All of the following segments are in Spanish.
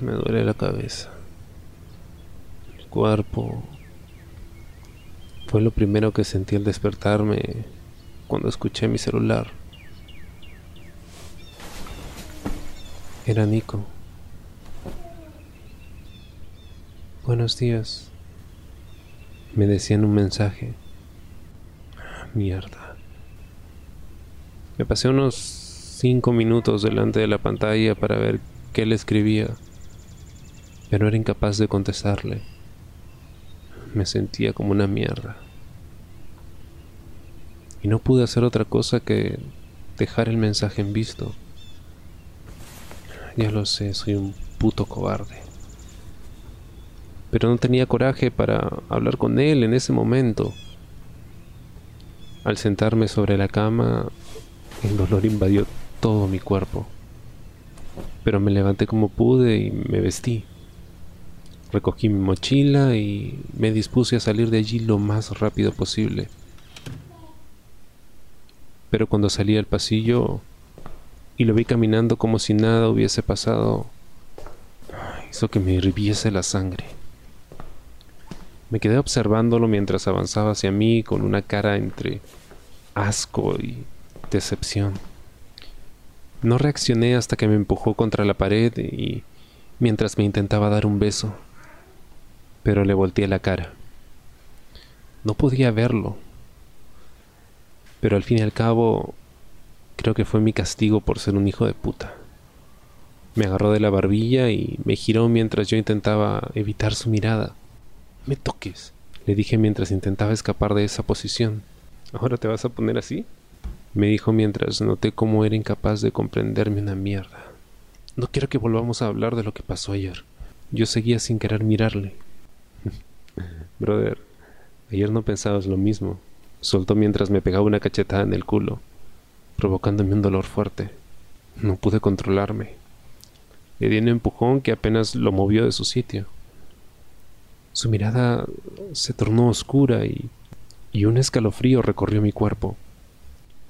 Me duele la cabeza. El cuerpo. Fue lo primero que sentí al despertarme cuando escuché mi celular. Era Nico. Buenos días. Me decían un mensaje. Mierda. Me pasé unos cinco minutos delante de la pantalla para ver qué le escribía, pero era incapaz de contestarle. Me sentía como una mierda. Y no pude hacer otra cosa que dejar el mensaje en visto. Ya lo sé, soy un puto cobarde. Pero no tenía coraje para hablar con él en ese momento. Al sentarme sobre la cama, el dolor invadió todo mi cuerpo. Pero me levanté como pude y me vestí. Recogí mi mochila y me dispuse a salir de allí lo más rápido posible. Pero cuando salí al pasillo y lo vi caminando como si nada hubiese pasado, hizo que me hirviese la sangre. Me quedé observándolo mientras avanzaba hacia mí con una cara entre asco y decepción. No reaccioné hasta que me empujó contra la pared y mientras me intentaba dar un beso, pero le volteé la cara. No podía verlo, pero al fin y al cabo creo que fue mi castigo por ser un hijo de puta. Me agarró de la barbilla y me giró mientras yo intentaba evitar su mirada me toques, le dije mientras intentaba escapar de esa posición. ¿Ahora te vas a poner así? Me dijo mientras noté cómo era incapaz de comprenderme una mierda. No quiero que volvamos a hablar de lo que pasó ayer. Yo seguía sin querer mirarle. Brother, ayer no pensabas lo mismo. Soltó mientras me pegaba una cachetada en el culo, provocándome un dolor fuerte. No pude controlarme. Le di un empujón que apenas lo movió de su sitio. Su mirada se tornó oscura y, y un escalofrío recorrió mi cuerpo.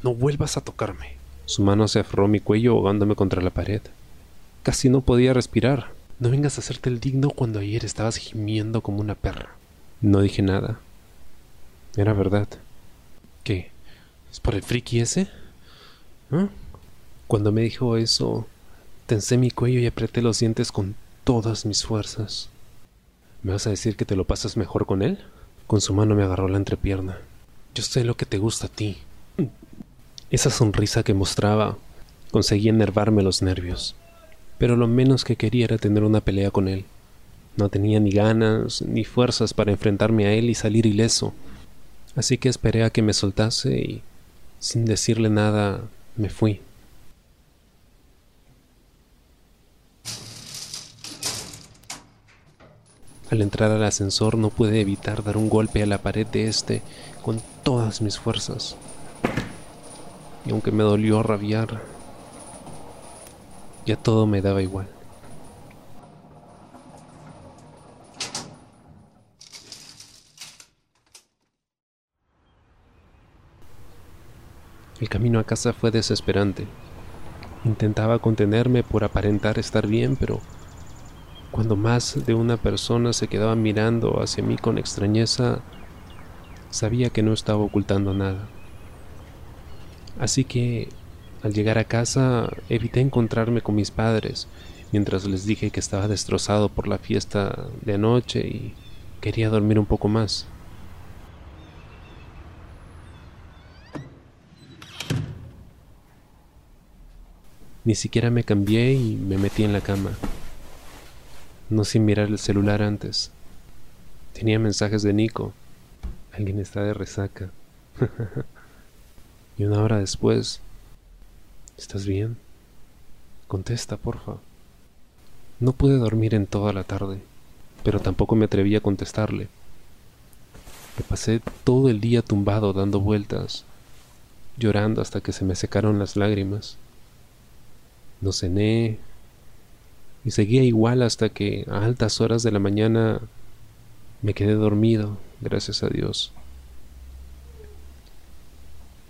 No vuelvas a tocarme. Su mano se aferró a mi cuello ahogándome contra la pared. Casi no podía respirar. No vengas a hacerte el digno cuando ayer estabas gimiendo como una perra. No dije nada. Era verdad. ¿Qué? ¿Es por el friki ese? ¿Ah? Cuando me dijo eso, tensé mi cuello y apreté los dientes con todas mis fuerzas. ¿Me vas a decir que te lo pasas mejor con él? Con su mano me agarró la entrepierna. Yo sé lo que te gusta a ti. Esa sonrisa que mostraba conseguía enervarme los nervios. Pero lo menos que quería era tener una pelea con él. No tenía ni ganas ni fuerzas para enfrentarme a él y salir ileso. Así que esperé a que me soltase y, sin decirle nada, me fui. Al entrar al ascensor no pude evitar dar un golpe a la pared de este con todas mis fuerzas. Y aunque me dolió rabiar, ya todo me daba igual. El camino a casa fue desesperante. Intentaba contenerme por aparentar estar bien, pero cuando más de una persona se quedaba mirando hacia mí con extrañeza, sabía que no estaba ocultando nada. Así que, al llegar a casa, evité encontrarme con mis padres, mientras les dije que estaba destrozado por la fiesta de anoche y quería dormir un poco más. Ni siquiera me cambié y me metí en la cama no sin mirar el celular antes. Tenía mensajes de Nico. Alguien está de resaca. y una hora después, ¿estás bien? Contesta, porfa. No pude dormir en toda la tarde, pero tampoco me atreví a contestarle. Me pasé todo el día tumbado dando vueltas, llorando hasta que se me secaron las lágrimas. No cené, y seguía igual hasta que a altas horas de la mañana me quedé dormido, gracias a Dios.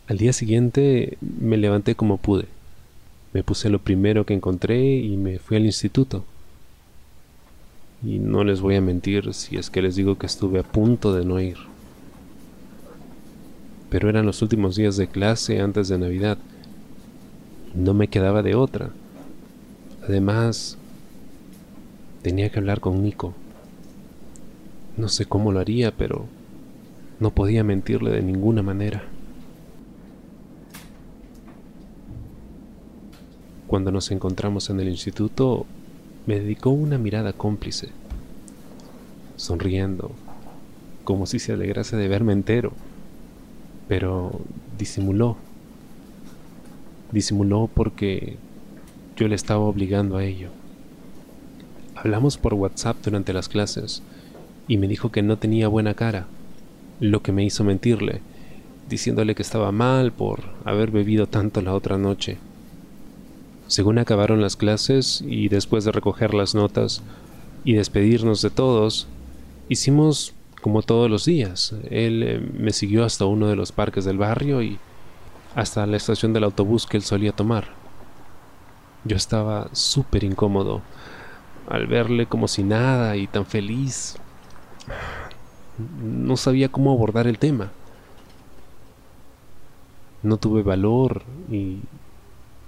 Al día siguiente me levanté como pude. Me puse lo primero que encontré y me fui al instituto. Y no les voy a mentir si es que les digo que estuve a punto de no ir. Pero eran los últimos días de clase antes de Navidad. No me quedaba de otra. Además, tenía que hablar con Nico. No sé cómo lo haría, pero no podía mentirle de ninguna manera. Cuando nos encontramos en el instituto, me dedicó una mirada cómplice, sonriendo, como si se alegrase de verme entero, pero disimuló. Disimuló porque yo le estaba obligando a ello. Hablamos por WhatsApp durante las clases y me dijo que no tenía buena cara, lo que me hizo mentirle, diciéndole que estaba mal por haber bebido tanto la otra noche. Según acabaron las clases y después de recoger las notas y despedirnos de todos, hicimos como todos los días. Él eh, me siguió hasta uno de los parques del barrio y hasta la estación del autobús que él solía tomar. Yo estaba súper incómodo al verle como si nada y tan feliz. No sabía cómo abordar el tema. No tuve valor y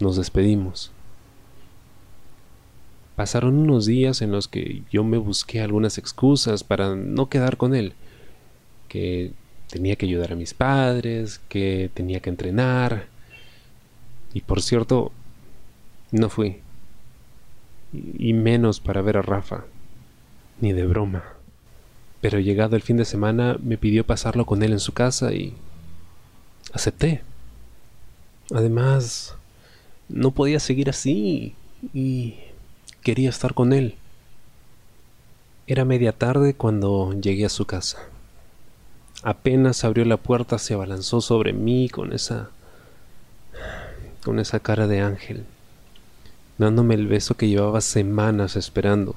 nos despedimos. Pasaron unos días en los que yo me busqué algunas excusas para no quedar con él, que tenía que ayudar a mis padres, que tenía que entrenar. Y por cierto, no fui. Y menos para ver a Rafa, ni de broma. Pero llegado el fin de semana me pidió pasarlo con él en su casa y acepté. Además, no podía seguir así y quería estar con él. Era media tarde cuando llegué a su casa. Apenas abrió la puerta se abalanzó sobre mí con esa con esa cara de ángel, dándome el beso que llevaba semanas esperando.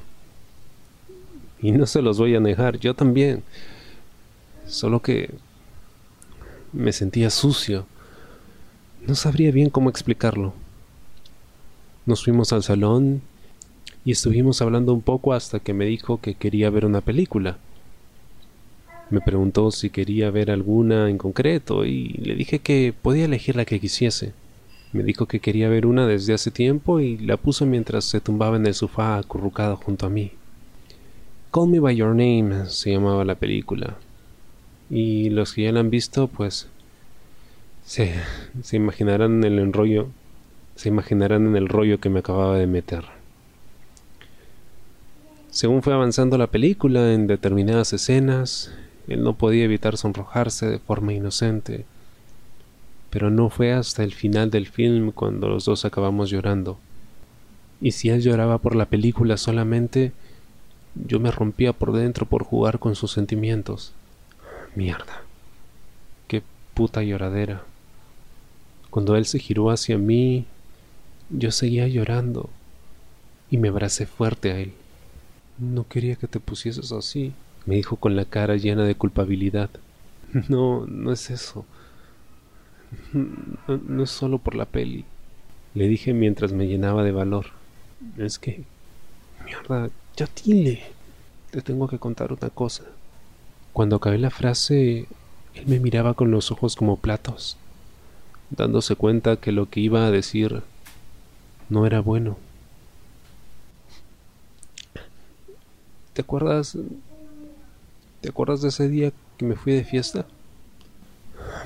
Y no se los voy a negar, yo también. Solo que me sentía sucio. No sabría bien cómo explicarlo. Nos fuimos al salón y estuvimos hablando un poco hasta que me dijo que quería ver una película. Me preguntó si quería ver alguna en concreto y le dije que podía elegir la que quisiese. Me dijo que quería ver una desde hace tiempo y la puso mientras se tumbaba en el sofá acurrucado junto a mí. Call Me By Your Name se llamaba la película. Y los que ya la han visto, pues se, se imaginarán el enrollo, se imaginarán en el rollo que me acababa de meter. Según fue avanzando la película en determinadas escenas, él no podía evitar sonrojarse de forma inocente. Pero no fue hasta el final del film cuando los dos acabamos llorando. Y si él lloraba por la película solamente, yo me rompía por dentro por jugar con sus sentimientos. Mierda. Qué puta lloradera. Cuando él se giró hacia mí, yo seguía llorando y me abracé fuerte a él. No quería que te pusieses así, me dijo con la cara llena de culpabilidad. No, no es eso. No, es solo por la peli. Le dije mientras me llenaba de valor. Es que... Mierda, ya dile. Te tengo que contar una cosa. Cuando acabé la frase, él me miraba con los ojos como platos, dándose cuenta que lo que iba a decir no era bueno. ¿Te acuerdas? ¿Te acuerdas de ese día que me fui de fiesta?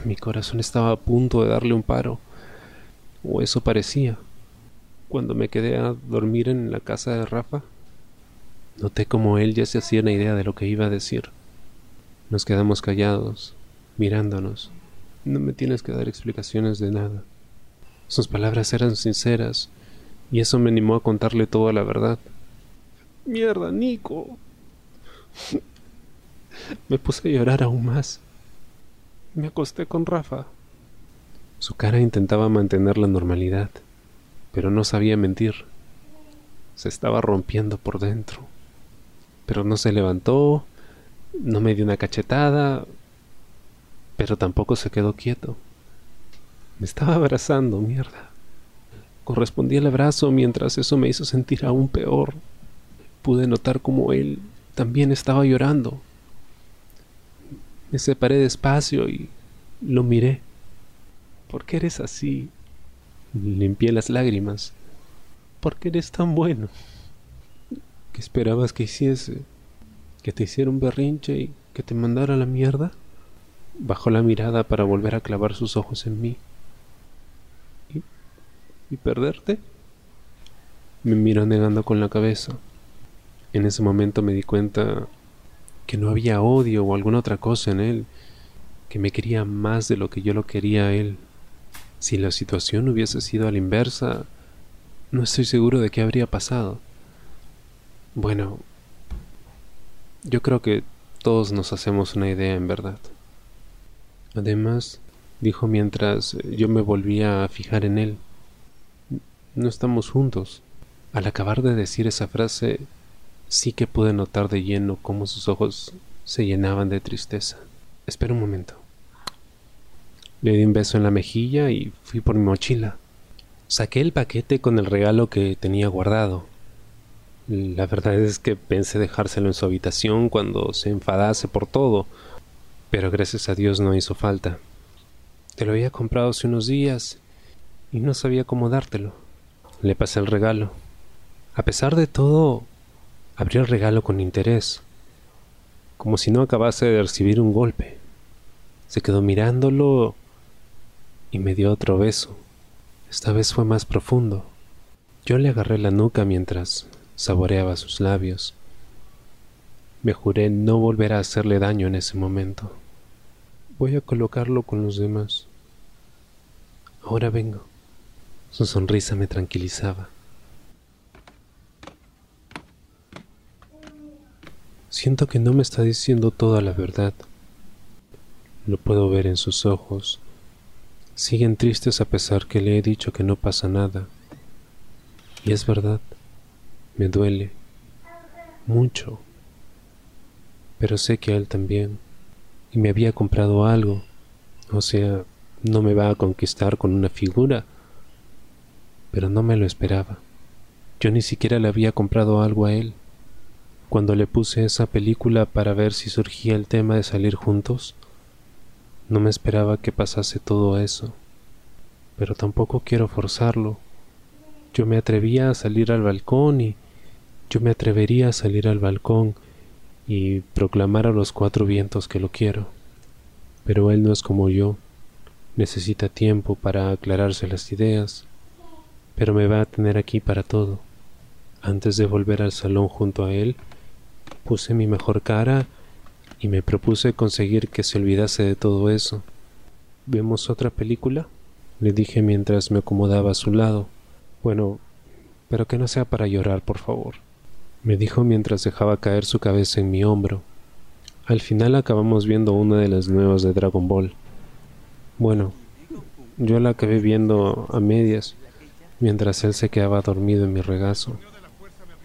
Mi corazón estaba a punto de darle un paro, o eso parecía. Cuando me quedé a dormir en la casa de Rafa, noté como él ya se hacía una idea de lo que iba a decir. Nos quedamos callados, mirándonos. No me tienes que dar explicaciones de nada. Sus palabras eran sinceras, y eso me animó a contarle toda la verdad. Mierda, Nico. Me puse a llorar aún más. Me acosté con Rafa. Su cara intentaba mantener la normalidad, pero no sabía mentir. Se estaba rompiendo por dentro. Pero no se levantó, no me dio una cachetada, pero tampoco se quedó quieto. Me estaba abrazando, mierda. Correspondí el abrazo mientras eso me hizo sentir aún peor. Pude notar como él también estaba llorando. Me separé despacio y lo miré. ¿Por qué eres así? Limpié las lágrimas. ¿Por qué eres tan bueno? ¿Qué esperabas que hiciese? ¿Que te hiciera un berrinche y que te mandara la mierda? Bajó la mirada para volver a clavar sus ojos en mí y perderte? Me miró negando con la cabeza. En ese momento me di cuenta que no había odio o alguna otra cosa en él, que me quería más de lo que yo lo quería a él. Si la situación hubiese sido a la inversa, no estoy seguro de qué habría pasado. Bueno, yo creo que todos nos hacemos una idea en verdad. Además, dijo mientras yo me volvía a fijar en él, no estamos juntos. Al acabar de decir esa frase, sí que pude notar de lleno cómo sus ojos se llenaban de tristeza. Espera un momento. Le di un beso en la mejilla y fui por mi mochila. Saqué el paquete con el regalo que tenía guardado. La verdad es que pensé dejárselo en su habitación cuando se enfadase por todo, pero gracias a Dios no hizo falta. Te lo había comprado hace unos días y no sabía cómo dártelo. Le pasé el regalo. A pesar de todo, abrió el regalo con interés, como si no acabase de recibir un golpe. Se quedó mirándolo y me dio otro beso. Esta vez fue más profundo. Yo le agarré la nuca mientras saboreaba sus labios. Me juré no volver a hacerle daño en ese momento. Voy a colocarlo con los demás. Ahora vengo. Su sonrisa me tranquilizaba. Siento que no me está diciendo toda la verdad. Lo puedo ver en sus ojos. Siguen tristes a pesar que le he dicho que no pasa nada. Y es verdad, me duele mucho. Pero sé que él también. Y me había comprado algo. O sea, no me va a conquistar con una figura pero no me lo esperaba. Yo ni siquiera le había comprado algo a él. Cuando le puse esa película para ver si surgía el tema de salir juntos, no me esperaba que pasase todo eso, pero tampoco quiero forzarlo. Yo me atrevía a salir al balcón y yo me atrevería a salir al balcón y proclamar a los cuatro vientos que lo quiero. Pero él no es como yo, necesita tiempo para aclararse las ideas pero me va a tener aquí para todo. Antes de volver al salón junto a él, puse mi mejor cara y me propuse conseguir que se olvidase de todo eso. ¿Vemos otra película? le dije mientras me acomodaba a su lado. Bueno, pero que no sea para llorar, por favor, me dijo mientras dejaba caer su cabeza en mi hombro. Al final acabamos viendo una de las nuevas de Dragon Ball. Bueno, yo la acabé viendo a medias mientras él se quedaba dormido en mi regazo.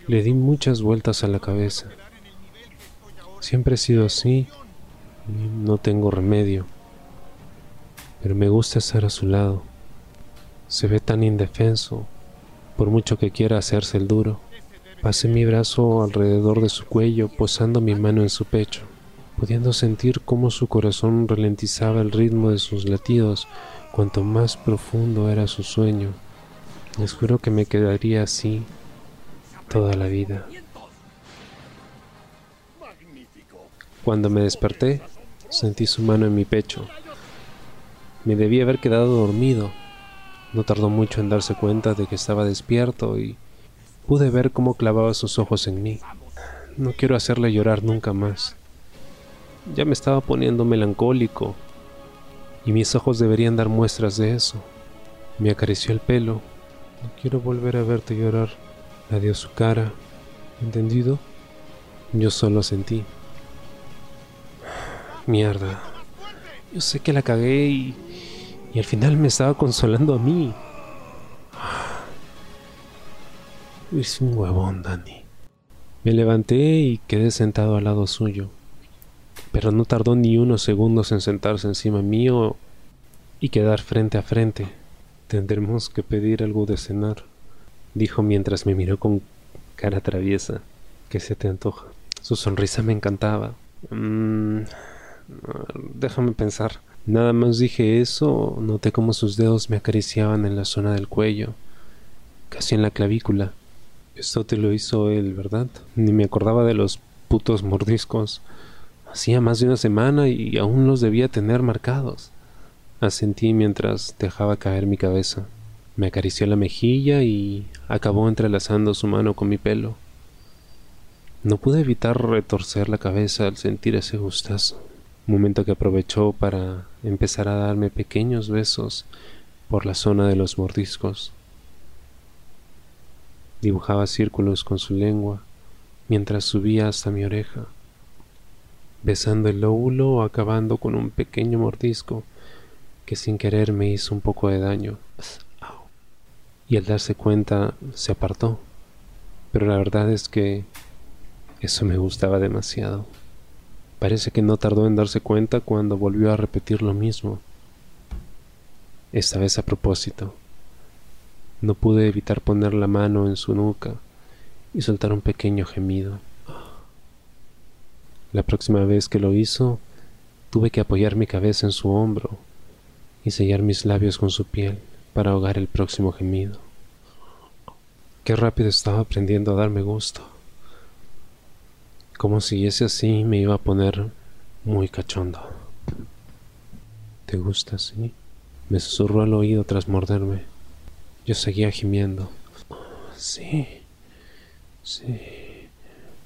Le di muchas vueltas a la cabeza. Siempre he sido así no tengo remedio, pero me gusta estar a su lado. Se ve tan indefenso, por mucho que quiera hacerse el duro. Pasé mi brazo alrededor de su cuello, posando mi mano en su pecho, pudiendo sentir cómo su corazón ralentizaba el ritmo de sus latidos cuanto más profundo era su sueño. Les juro que me quedaría así toda la vida. Cuando me desperté, sentí su mano en mi pecho. Me debí haber quedado dormido. No tardó mucho en darse cuenta de que estaba despierto y pude ver cómo clavaba sus ojos en mí. No quiero hacerle llorar nunca más. Ya me estaba poniendo melancólico y mis ojos deberían dar muestras de eso. Me acarició el pelo no quiero volver a verte llorar. Adiós su cara. ¿Entendido? Yo solo sentí. Mierda. Yo sé que la cagué y, y al final me estaba consolando a mí. Es un huevón, Dani. Me levanté y quedé sentado al lado suyo. Pero no tardó ni unos segundos en sentarse encima mío y quedar frente a frente. Tendremos que pedir algo de cenar, dijo mientras me miró con cara traviesa. ¿Qué se te antoja? Su sonrisa me encantaba. Mm, déjame pensar. Nada más dije eso, noté como sus dedos me acariciaban en la zona del cuello, casi en la clavícula. Esto te lo hizo él, ¿verdad? Ni me acordaba de los putos mordiscos. Hacía más de una semana y aún los debía tener marcados. Asentí mientras dejaba caer mi cabeza. Me acarició la mejilla y acabó entrelazando su mano con mi pelo. No pude evitar retorcer la cabeza al sentir ese gustazo, momento que aprovechó para empezar a darme pequeños besos por la zona de los mordiscos. Dibujaba círculos con su lengua mientras subía hasta mi oreja, besando el lóbulo acabando con un pequeño mordisco que sin querer me hizo un poco de daño. Y al darse cuenta se apartó. Pero la verdad es que eso me gustaba demasiado. Parece que no tardó en darse cuenta cuando volvió a repetir lo mismo. Esta vez a propósito. No pude evitar poner la mano en su nuca y soltar un pequeño gemido. La próxima vez que lo hizo, tuve que apoyar mi cabeza en su hombro y sellar mis labios con su piel para ahogar el próximo gemido. Qué rápido estaba aprendiendo a darme gusto. Como si ese así me iba a poner muy cachondo. ¿Te gusta así? Me susurró al oído tras morderme. Yo seguía gimiendo. Sí, sí.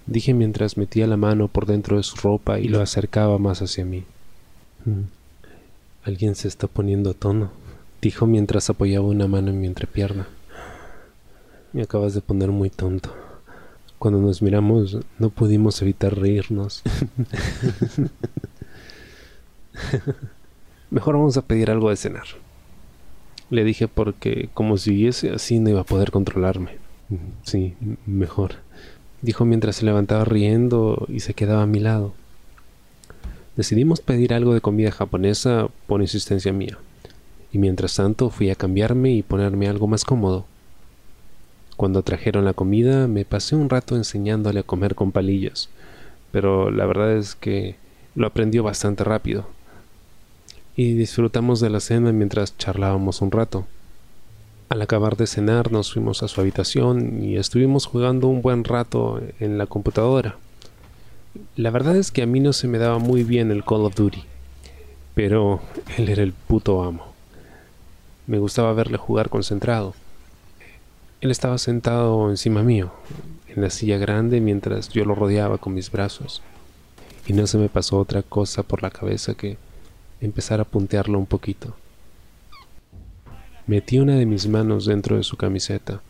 Dije mientras metía la mano por dentro de su ropa y lo acercaba más hacia mí. Mm. Alguien se está poniendo a tono, dijo mientras apoyaba una mano en mi entrepierna. Me acabas de poner muy tonto. Cuando nos miramos no pudimos evitar reírnos. Mejor vamos a pedir algo de cenar. Le dije porque como siguiese así no iba a poder controlarme. Sí, mejor. Dijo mientras se levantaba riendo y se quedaba a mi lado. Decidimos pedir algo de comida japonesa por insistencia mía, y mientras tanto fui a cambiarme y ponerme algo más cómodo. Cuando trajeron la comida me pasé un rato enseñándole a comer con palillos, pero la verdad es que lo aprendió bastante rápido. Y disfrutamos de la cena mientras charlábamos un rato. Al acabar de cenar nos fuimos a su habitación y estuvimos jugando un buen rato en la computadora. La verdad es que a mí no se me daba muy bien el Call of Duty, pero él era el puto amo. Me gustaba verle jugar concentrado. Él estaba sentado encima mío, en la silla grande, mientras yo lo rodeaba con mis brazos. Y no se me pasó otra cosa por la cabeza que empezar a puntearlo un poquito. Metí una de mis manos dentro de su camiseta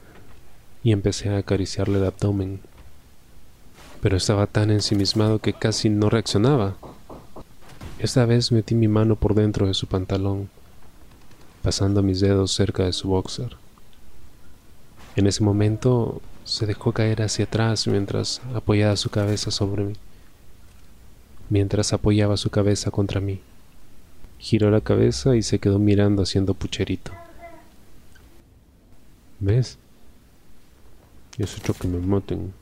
y empecé a acariciarle el abdomen pero estaba tan ensimismado que casi no reaccionaba. Esta vez metí mi mano por dentro de su pantalón, pasando mis dedos cerca de su boxer. En ese momento se dejó caer hacia atrás mientras apoyaba su cabeza sobre mí, mientras apoyaba su cabeza contra mí. Giró la cabeza y se quedó mirando haciendo pucherito. ¿Ves? Es hecho que me maten.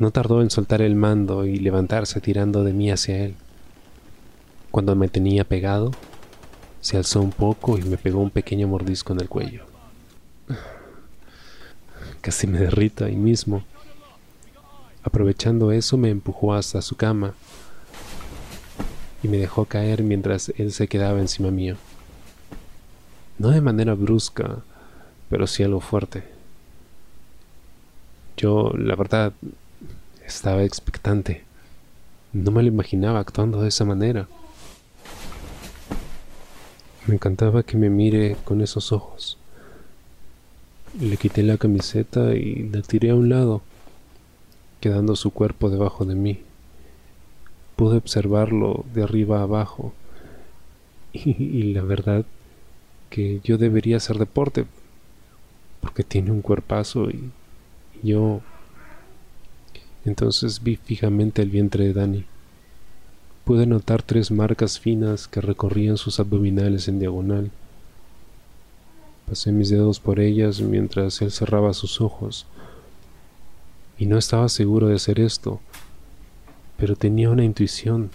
No tardó en soltar el mando y levantarse tirando de mí hacia él. Cuando me tenía pegado, se alzó un poco y me pegó un pequeño mordisco en el cuello. Casi me derrito ahí mismo. Aprovechando eso me empujó hasta su cama y me dejó caer mientras él se quedaba encima mío. No de manera brusca, pero sí algo fuerte. Yo, la verdad, estaba expectante. No me lo imaginaba actuando de esa manera. Me encantaba que me mire con esos ojos. Le quité la camiseta y la tiré a un lado, quedando su cuerpo debajo de mí. Pude observarlo de arriba a abajo y, la verdad que yo debería hacer deporte porque tiene un cuerpazo y yo entonces vi fijamente el vientre de Dani. Pude notar tres marcas finas que recorrían sus abdominales en diagonal. Pasé mis dedos por ellas mientras él cerraba sus ojos. Y no estaba seguro de hacer esto, pero tenía una intuición.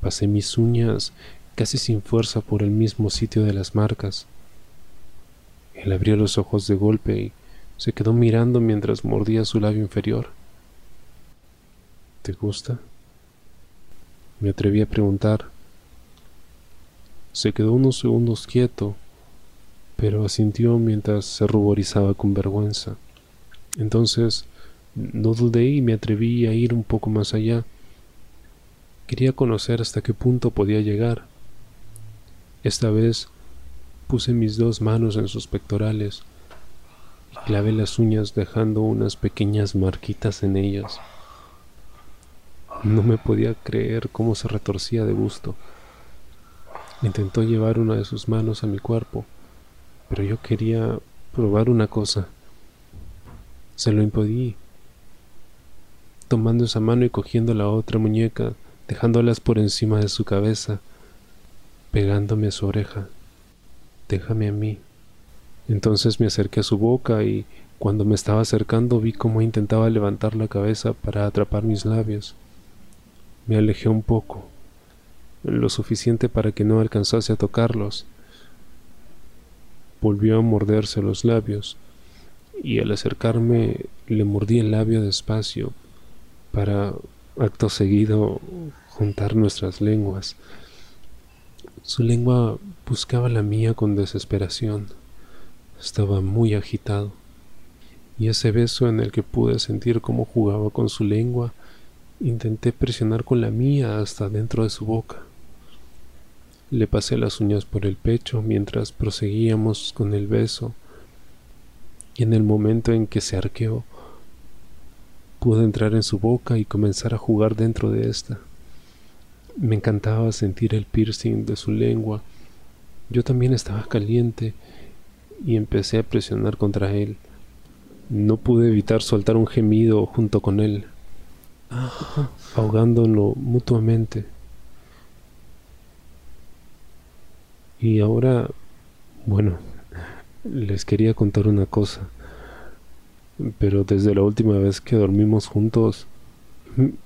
Pasé mis uñas casi sin fuerza por el mismo sitio de las marcas. Él abrió los ojos de golpe y se quedó mirando mientras mordía su labio inferior. ¿Te gusta? Me atreví a preguntar. Se quedó unos segundos quieto, pero asintió mientras se ruborizaba con vergüenza. Entonces no dudé y me atreví a ir un poco más allá. Quería conocer hasta qué punto podía llegar. Esta vez puse mis dos manos en sus pectorales y clavé las uñas dejando unas pequeñas marquitas en ellas. No me podía creer cómo se retorcía de gusto. Intentó llevar una de sus manos a mi cuerpo, pero yo quería probar una cosa. Se lo impedí, tomando esa mano y cogiendo la otra muñeca, dejándolas por encima de su cabeza, pegándome a su oreja. Déjame a mí. Entonces me acerqué a su boca y cuando me estaba acercando vi cómo intentaba levantar la cabeza para atrapar mis labios. Me alejé un poco, lo suficiente para que no alcanzase a tocarlos. Volvió a morderse los labios, y al acercarme le mordí el labio despacio para, acto seguido, juntar nuestras lenguas. Su lengua buscaba la mía con desesperación. Estaba muy agitado, y ese beso en el que pude sentir cómo jugaba con su lengua Intenté presionar con la mía hasta dentro de su boca. Le pasé las uñas por el pecho mientras proseguíamos con el beso, y en el momento en que se arqueó, pude entrar en su boca y comenzar a jugar dentro de esta. Me encantaba sentir el piercing de su lengua. Yo también estaba caliente y empecé a presionar contra él. No pude evitar soltar un gemido junto con él ahogándolo mutuamente. Y ahora, bueno, les quería contar una cosa, pero desde la última vez que dormimos juntos,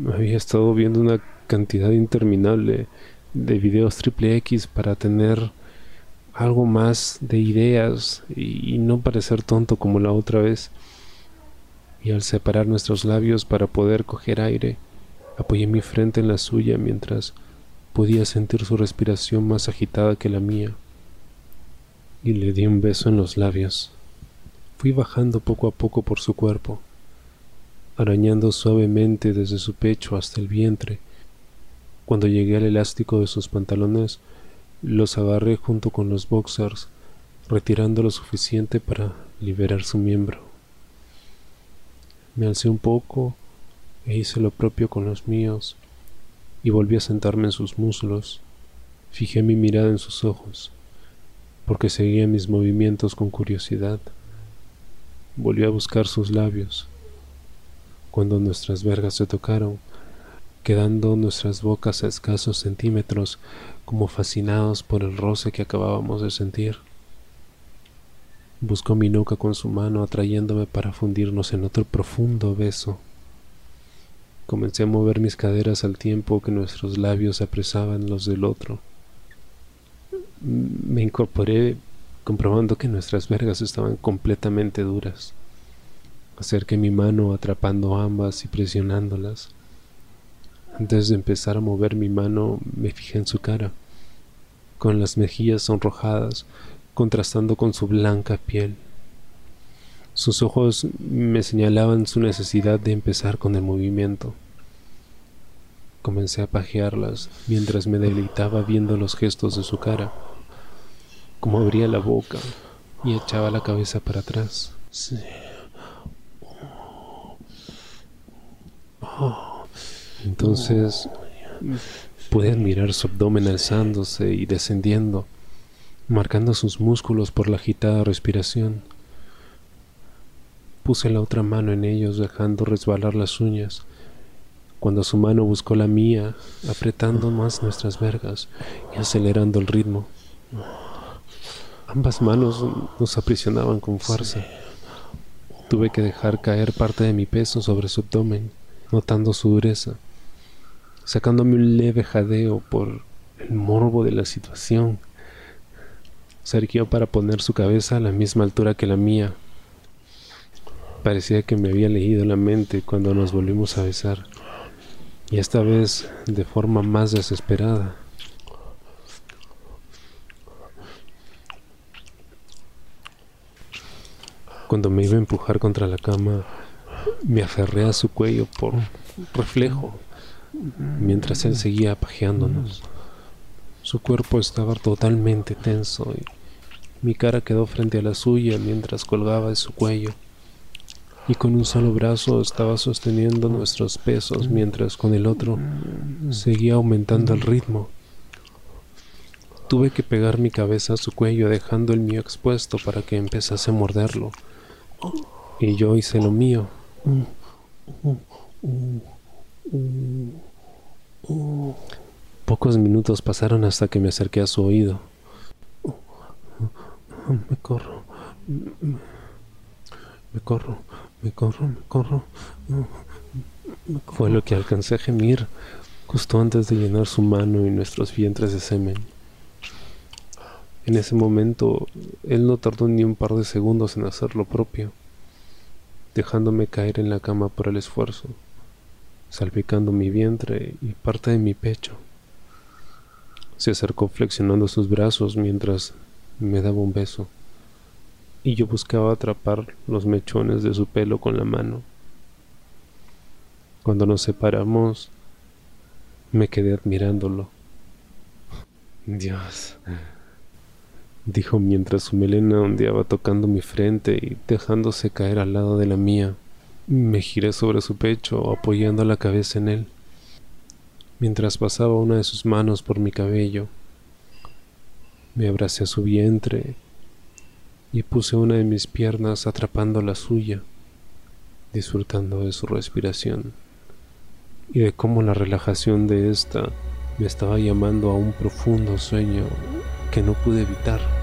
había estado viendo una cantidad interminable de videos triple X para tener algo más de ideas y no parecer tonto como la otra vez y al separar nuestros labios para poder coger aire, apoyé mi frente en la suya mientras podía sentir su respiración más agitada que la mía, y le di un beso en los labios. Fui bajando poco a poco por su cuerpo, arañando suavemente desde su pecho hasta el vientre. Cuando llegué al elástico de sus pantalones, los agarré junto con los boxers, retirando lo suficiente para liberar su miembro. Me alcé un poco e hice lo propio con los míos y volví a sentarme en sus muslos. Fijé mi mirada en sus ojos, porque seguía mis movimientos con curiosidad. Volví a buscar sus labios. Cuando nuestras vergas se tocaron, quedando nuestras bocas a escasos centímetros, como fascinados por el roce que acabábamos de sentir. Buscó mi nuca con su mano, atrayéndome para fundirnos en otro profundo beso. Comencé a mover mis caderas al tiempo que nuestros labios apresaban los del otro. Me incorporé comprobando que nuestras vergas estaban completamente duras. Acerqué mi mano atrapando ambas y presionándolas. Antes de empezar a mover mi mano me fijé en su cara, con las mejillas sonrojadas, contrastando con su blanca piel. Sus ojos me señalaban su necesidad de empezar con el movimiento. Comencé a pajearlas mientras me deleitaba viendo los gestos de su cara, como abría la boca y echaba la cabeza para atrás. Entonces pude admirar su abdomen alzándose y descendiendo marcando sus músculos por la agitada respiración. Puse la otra mano en ellos dejando resbalar las uñas, cuando su mano buscó la mía, apretando más nuestras vergas y acelerando el ritmo. Ambas manos nos aprisionaban con fuerza. Tuve que dejar caer parte de mi peso sobre su abdomen, notando su dureza, sacándome un leve jadeo por el morbo de la situación. Se para poner su cabeza a la misma altura que la mía. Parecía que me había leído la mente cuando nos volvimos a besar, y esta vez de forma más desesperada. Cuando me iba a empujar contra la cama, me aferré a su cuello por reflejo, mientras él seguía apajeándonos. Su cuerpo estaba totalmente tenso y mi cara quedó frente a la suya mientras colgaba de su cuello. Y con un solo brazo estaba sosteniendo nuestros pesos mientras con el otro seguía aumentando el ritmo. Tuve que pegar mi cabeza a su cuello dejando el mío expuesto para que empezase a morderlo. Y yo hice lo mío. Pocos minutos pasaron hasta que me acerqué a su oído. Me corro. Me corro, me corro, me corro. Fue lo que alcancé a gemir justo antes de llenar su mano y nuestros vientres de semen. En ese momento, él no tardó ni un par de segundos en hacer lo propio, dejándome caer en la cama por el esfuerzo, salpicando mi vientre y parte de mi pecho. Se acercó flexionando sus brazos mientras me daba un beso, y yo buscaba atrapar los mechones de su pelo con la mano. Cuando nos separamos, me quedé admirándolo. Dios dijo mientras su melena ondeaba tocando mi frente y dejándose caer al lado de la mía. Me giré sobre su pecho, apoyando la cabeza en él, mientras pasaba una de sus manos por mi cabello. Me abracé a su vientre y puse una de mis piernas atrapando la suya, disfrutando de su respiración y de cómo la relajación de ésta me estaba llamando a un profundo sueño que no pude evitar.